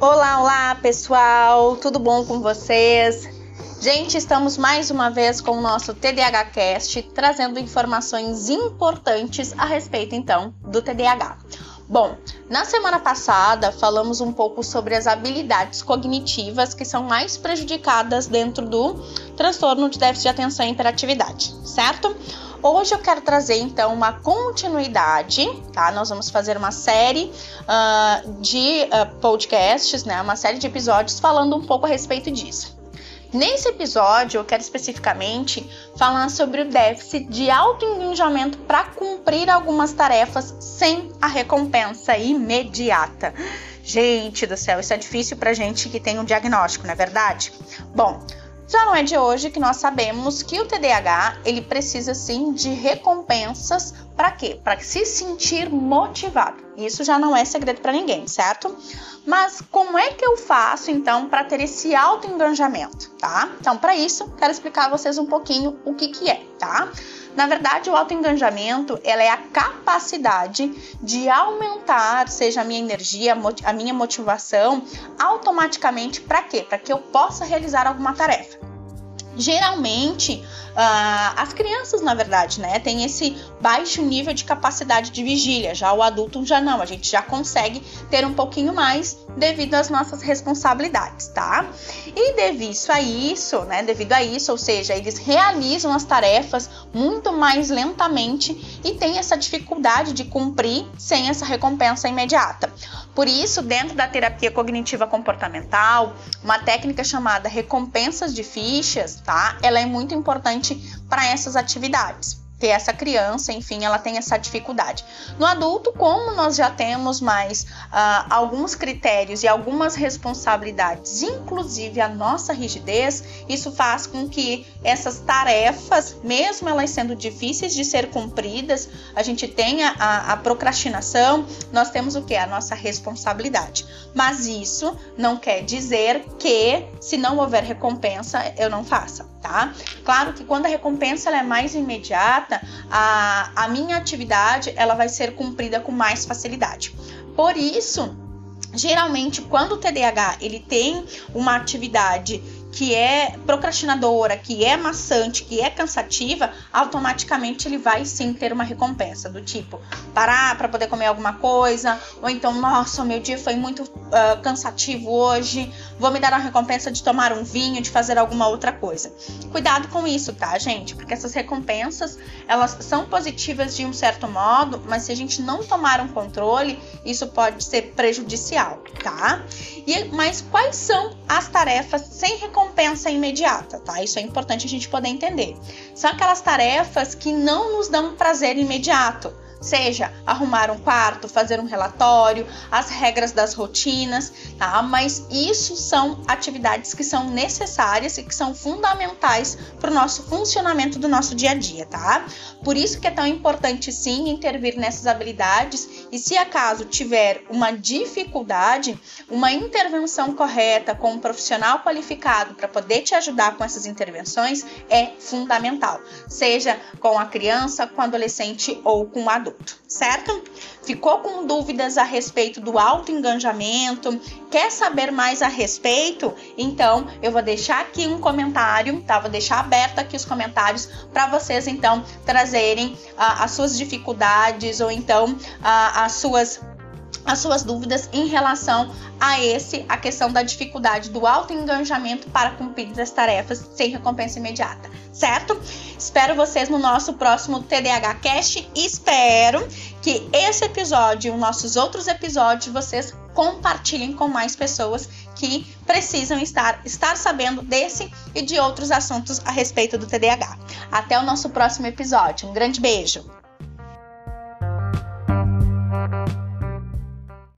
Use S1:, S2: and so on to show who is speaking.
S1: Olá, olá pessoal, tudo bom com vocês? Gente, estamos mais uma vez com o nosso TDAH Cast, trazendo informações importantes a respeito então do TDAH. Bom, na semana passada falamos um pouco sobre as habilidades cognitivas que são mais prejudicadas dentro do transtorno de déficit de atenção e hiperatividade, certo? Hoje eu quero trazer então uma continuidade, tá? Nós vamos fazer uma série uh, de uh, podcasts, né? Uma série de episódios falando um pouco a respeito disso. Nesse episódio, eu quero especificamente falar sobre o déficit de autoengajamento para cumprir algumas tarefas sem a recompensa imediata. Gente do céu, isso é difícil para gente que tem um diagnóstico, não é verdade? Bom, já não é de hoje que nós sabemos que o TDAH ele precisa sim de recompensas para quê? Para se sentir motivado. Isso já não é segredo para ninguém, certo? Mas como é que eu faço então para ter esse autoengajamento, tá? Então, para isso, quero explicar a vocês um pouquinho o que que é, tá? Na verdade, o autoengajamento ela é a capacidade de aumentar, seja a minha energia, a minha motivação, automaticamente para quê? Para que eu possa realizar alguma tarefa. Geralmente, Uh, as crianças, na verdade, né, tem esse baixo nível de capacidade de vigília, já o adulto já não, a gente já consegue ter um pouquinho mais devido às nossas responsabilidades, tá? E devido a isso, né, devido a isso, ou seja, eles realizam as tarefas muito mais lentamente e têm essa dificuldade de cumprir sem essa recompensa imediata. Por isso, dentro da terapia cognitiva comportamental, uma técnica chamada recompensas de fichas, tá? Ela é muito importante para essas atividades ter essa criança, enfim, ela tem essa dificuldade. No adulto, como nós já temos mais uh, alguns critérios e algumas responsabilidades, inclusive a nossa rigidez, isso faz com que essas tarefas, mesmo elas sendo difíceis de ser cumpridas, a gente tenha a, a procrastinação, nós temos o que? A nossa responsabilidade. Mas isso não quer dizer que, se não houver recompensa, eu não faça, tá? Claro que quando a recompensa é mais imediata, a, a minha atividade ela vai ser cumprida com mais facilidade. Por isso, geralmente quando o TDAH ele tem uma atividade que é procrastinadora, que é maçante, que é cansativa, automaticamente ele vai sim ter uma recompensa do tipo parar para poder comer alguma coisa, ou então, nossa, meu dia foi muito uh, cansativo hoje, vou me dar uma recompensa de tomar um vinho, de fazer alguma outra coisa. Cuidado com isso, tá, gente? Porque essas recompensas, elas são positivas de um certo modo, mas se a gente não tomar um controle, isso pode ser prejudicial, tá? E mas quais são as tarefas sem recompensa recompensa imediata, tá? Isso é importante a gente poder entender. São aquelas tarefas que não nos dão prazer imediato seja arrumar um quarto, fazer um relatório, as regras das rotinas, tá? Mas isso são atividades que são necessárias e que são fundamentais para o nosso funcionamento do nosso dia a dia, tá? Por isso que é tão importante sim intervir nessas habilidades e se acaso tiver uma dificuldade, uma intervenção correta com um profissional qualificado para poder te ajudar com essas intervenções é fundamental, seja com a criança, com o adolescente ou com o adulto adulto, certo? Ficou com dúvidas a respeito do autoengajamento? Quer saber mais a respeito? Então, eu vou deixar aqui um comentário, tá? Vou deixar aberto aqui os comentários para vocês então trazerem uh, as suas dificuldades ou então uh, as suas as suas dúvidas em relação a esse, a questão da dificuldade do autoengajamento para cumprir as tarefas sem recompensa imediata, certo? Espero vocês no nosso próximo TDAH Cast e espero que esse episódio e os nossos outros episódios vocês compartilhem com mais pessoas que precisam estar, estar sabendo desse e de outros assuntos a respeito do TDAH. Até o nosso próximo episódio. Um grande beijo!